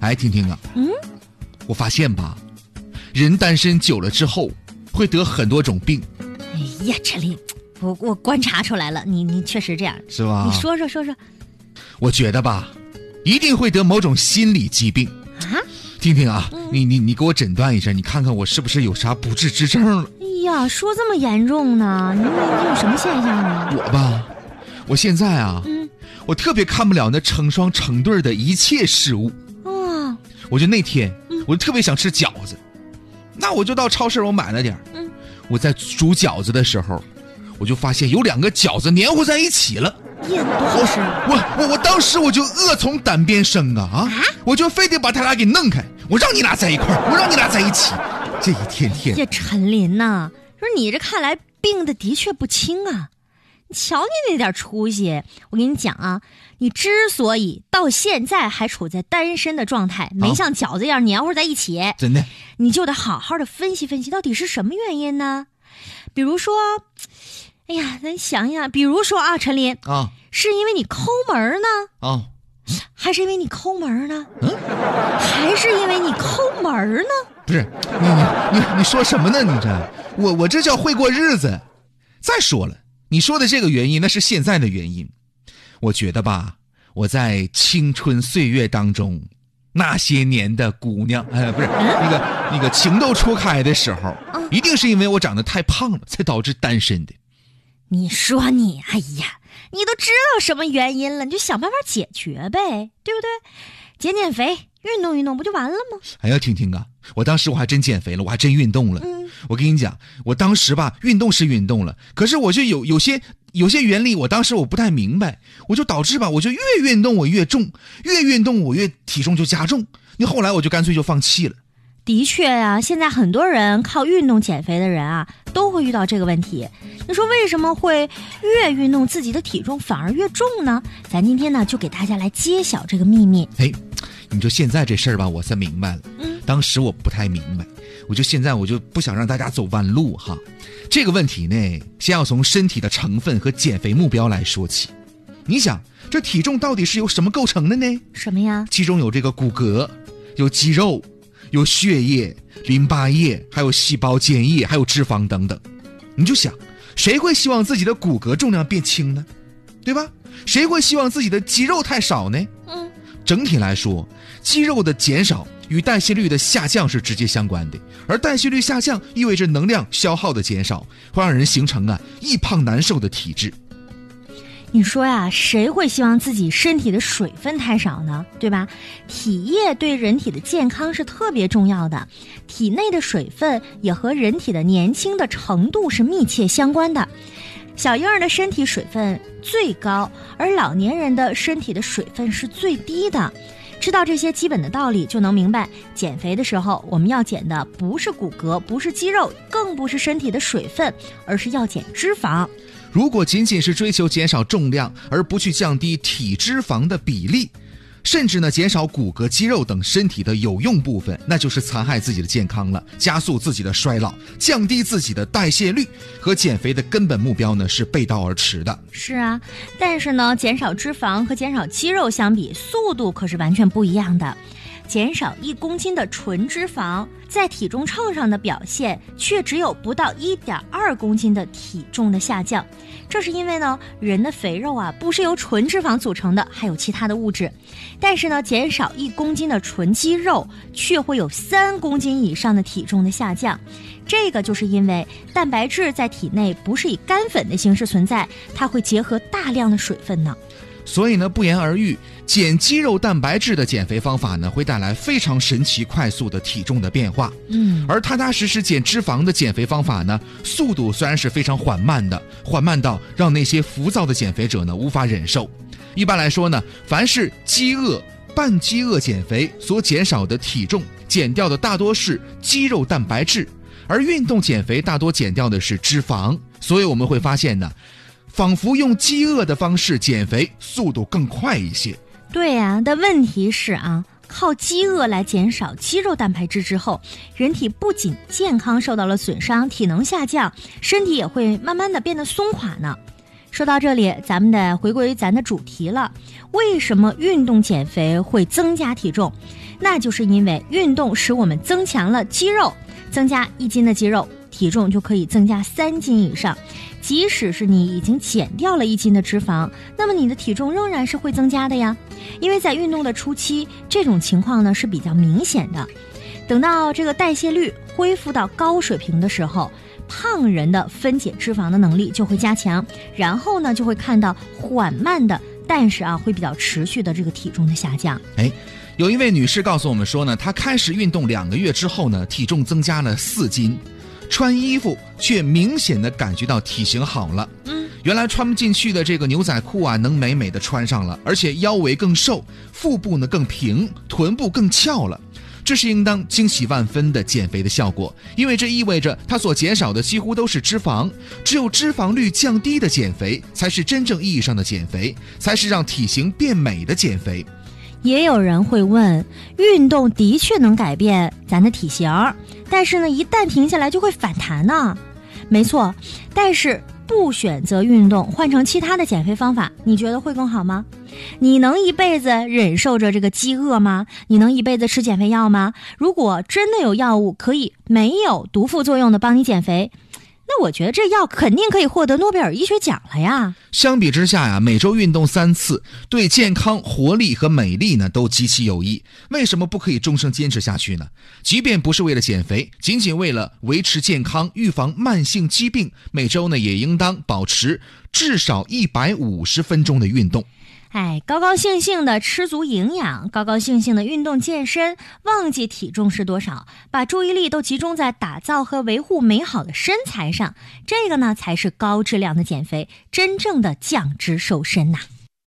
哎，听听啊，嗯，我发现吧，人单身久了之后会得很多种病，哎呀，陈林，我我观察出来了，你你确实这样，是吧？你说说说说我觉得吧，一定会得某种心理疾病。啊？听听啊，你你你给我诊断一下，你看看我是不是有啥不治之症了？哎呀，说这么严重呢？你你你有什么现象呢？我吧，我现在啊，嗯我特别看不了那成双成对的一切事物。哦，我就那天，嗯我就特别想吃饺子，那我就到超市我买了点儿嗯我在煮饺子的时候，我就发现有两个饺子黏糊在一起了。我我我当时我就恶从胆边生啊啊！我就非得把他俩给弄开，我让你俩在一块儿，我让你俩在一起。这一天天，呀，陈林呐，说你这看来病的的确不轻啊。你瞧你那点出息，我跟你讲啊，你之所以到现在还处在单身的状态，没像饺子一样黏糊在一起，真的你就得好好的分析分析，到底是什么原因呢？比如说，哎呀，咱想想，比如说啊，陈林，啊是因为你抠门呢，啊！还是因为你抠门呢？嗯，还是因为你抠门呢？不是你你你你说什么呢？你这我我这叫会过日子。再说了，你说的这个原因那是现在的原因。我觉得吧，我在青春岁月当中，那些年的姑娘，哎，不是那个那个情窦初开的时候，一定是因为我长得太胖了，才导致单身的。你说你，哎呀，你都知道什么原因了，你就想办法解决呗，对不对？减减肥，运动运动，不就完了吗？哎呀，听听啊，我当时我还真减肥了，我还真运动了。嗯我跟你讲，我当时吧，运动是运动了，可是我就有有些有些原理，我当时我不太明白，我就导致吧，我就越运动我越重，越运动我越体重就加重。那后来我就干脆就放弃了。的确呀、现在很多人靠运动减肥的人啊，都会遇到这个问题。你说为什么会越运动自己的体重反而越重呢？咱今天呢，就给大家来揭晓这个秘密。哎，你说现在这事儿吧，我才明白了。嗯，当时我不太明白，我就现在我就不想让大家走弯路哈。这个问题呢，先要从身体的成分和减肥目标来说起。你想，这体重到底是由什么构成的呢？什么呀？其中有这个骨骼，有肌肉，有血液、淋巴液，还有细胞间液，还有脂肪等等。你就想，谁会希望自己的骨骼重量变轻呢？对吧？谁会希望自己的肌肉太少呢？嗯，整体来说，肌肉的减少与代谢率的下降是直接相关的，而代谢率下降意味着能量消耗的减少，会让人形成啊易胖难受的体质。你说呀，谁会希望自己身体的水分太少呢？对吧？体液对人体的健康是特别重要的，体内的水分也和人体的年轻的程度是密切相关的。小婴儿的身体水分最高，而老年人的身体的水分是最低的。知道这些基本的道理，就能明白，减肥的时候我们要减的不是骨骼，不是肌肉，更不是身体的水分，而是要减脂肪。如果仅仅是追求减少重量，而不去降低体脂肪的比例，甚至呢减少骨骼、肌肉等身体的有用部分，那就是残害自己的健康了，加速自己的衰老，降低自己的代谢率，和减肥的根本目标呢是背道而驰的。是啊，但是呢，减少脂肪和减少肌肉相比，速度可是完全不一样的。减少一公斤的纯脂肪，在体重秤上的表现却只有不到一点二公斤的体重的下降。这是因为呢，人的肥肉啊不是由纯脂肪组成的，还有其他的物质。但是呢，减少一公斤的纯肌肉，却会有三公斤以上的体重的下降。这个就是因为蛋白质在体内不是以干粉的形式存在，它会结合大量的水分呢。所以呢，不言而喻，减肌肉蛋白质的减肥方法呢，会带来非常神奇、快速的体重的变化。嗯，而踏踏实实减脂肪的减肥方法呢，速度虽然是非常缓慢的，缓慢到让那些浮躁的减肥者呢无法忍受。一般来说呢，凡是饥饿、半饥饿减肥所减少的体重，减掉的大多是肌肉蛋白质，而运动减肥大多减掉的是脂肪。所以我们会发现呢，仿佛用饥饿的方式减肥，速度更快一些。对呀、但问题是啊，靠饥饿来减少肌肉蛋白质之后，人体不仅健康受到了损伤，体能下降，身体也会慢慢的变得松垮呢。说到这里，咱们得回归咱的主题了。为什么运动减肥会增加体重？那就是因为运动使我们增强了肌肉，增加一斤的肌肉，体重就可以增加三斤以上。即使是你已经减掉了一斤的脂肪，那么你的体重仍然是会增加的呀。因为在运动的初期，这种情况呢是比较明显的。等到这个代谢率恢复到高水平的时候，胖人的分解脂肪的能力就会加强，然后呢就会看到缓慢的，但是啊会比较持续的这个体重的下降。哎，有一位女士告诉我们说呢，她开始运动两个月之后呢，体重增加了四斤，穿衣服却明显的感觉到体型好了。嗯，原来穿不进去的这个牛仔裤啊，能美美的穿上了，而且腰围更瘦，腹部呢更平，臀部更翘了。这是应当惊喜万分的减肥的效果，因为这意味着它所减少的几乎都是脂肪。只有脂肪率降低的减肥，才是真正意义上的减肥，才是让体型变美的减肥。也有人会问，运动的确能改变咱的体型，但是呢，一旦停下来就会反弹呢。没错，但是不选择运动，换成其他的减肥方法，你觉得会更好吗？你能一辈子忍受着这个饥饿吗？你能一辈子吃减肥药吗？如果真的有药物可以没有毒副作用的帮你减肥，那我觉得这药肯定可以获得诺贝尔医学奖了呀。相比之下呀，每周运动三次，对健康、活力和美丽呢都极其有益。为什么不可以终生坚持下去呢？即便不是为了减肥，仅仅为了维持健康、预防慢性疾病，每周呢也应当保持至少一百五十分钟的运动。哎，高高兴兴的吃足营养，高高兴兴的运动健身，忘记体重是多少，把注意力都集中在打造和维护美好的身材上，这个呢才是高质量的减肥，真正的降脂瘦身呐。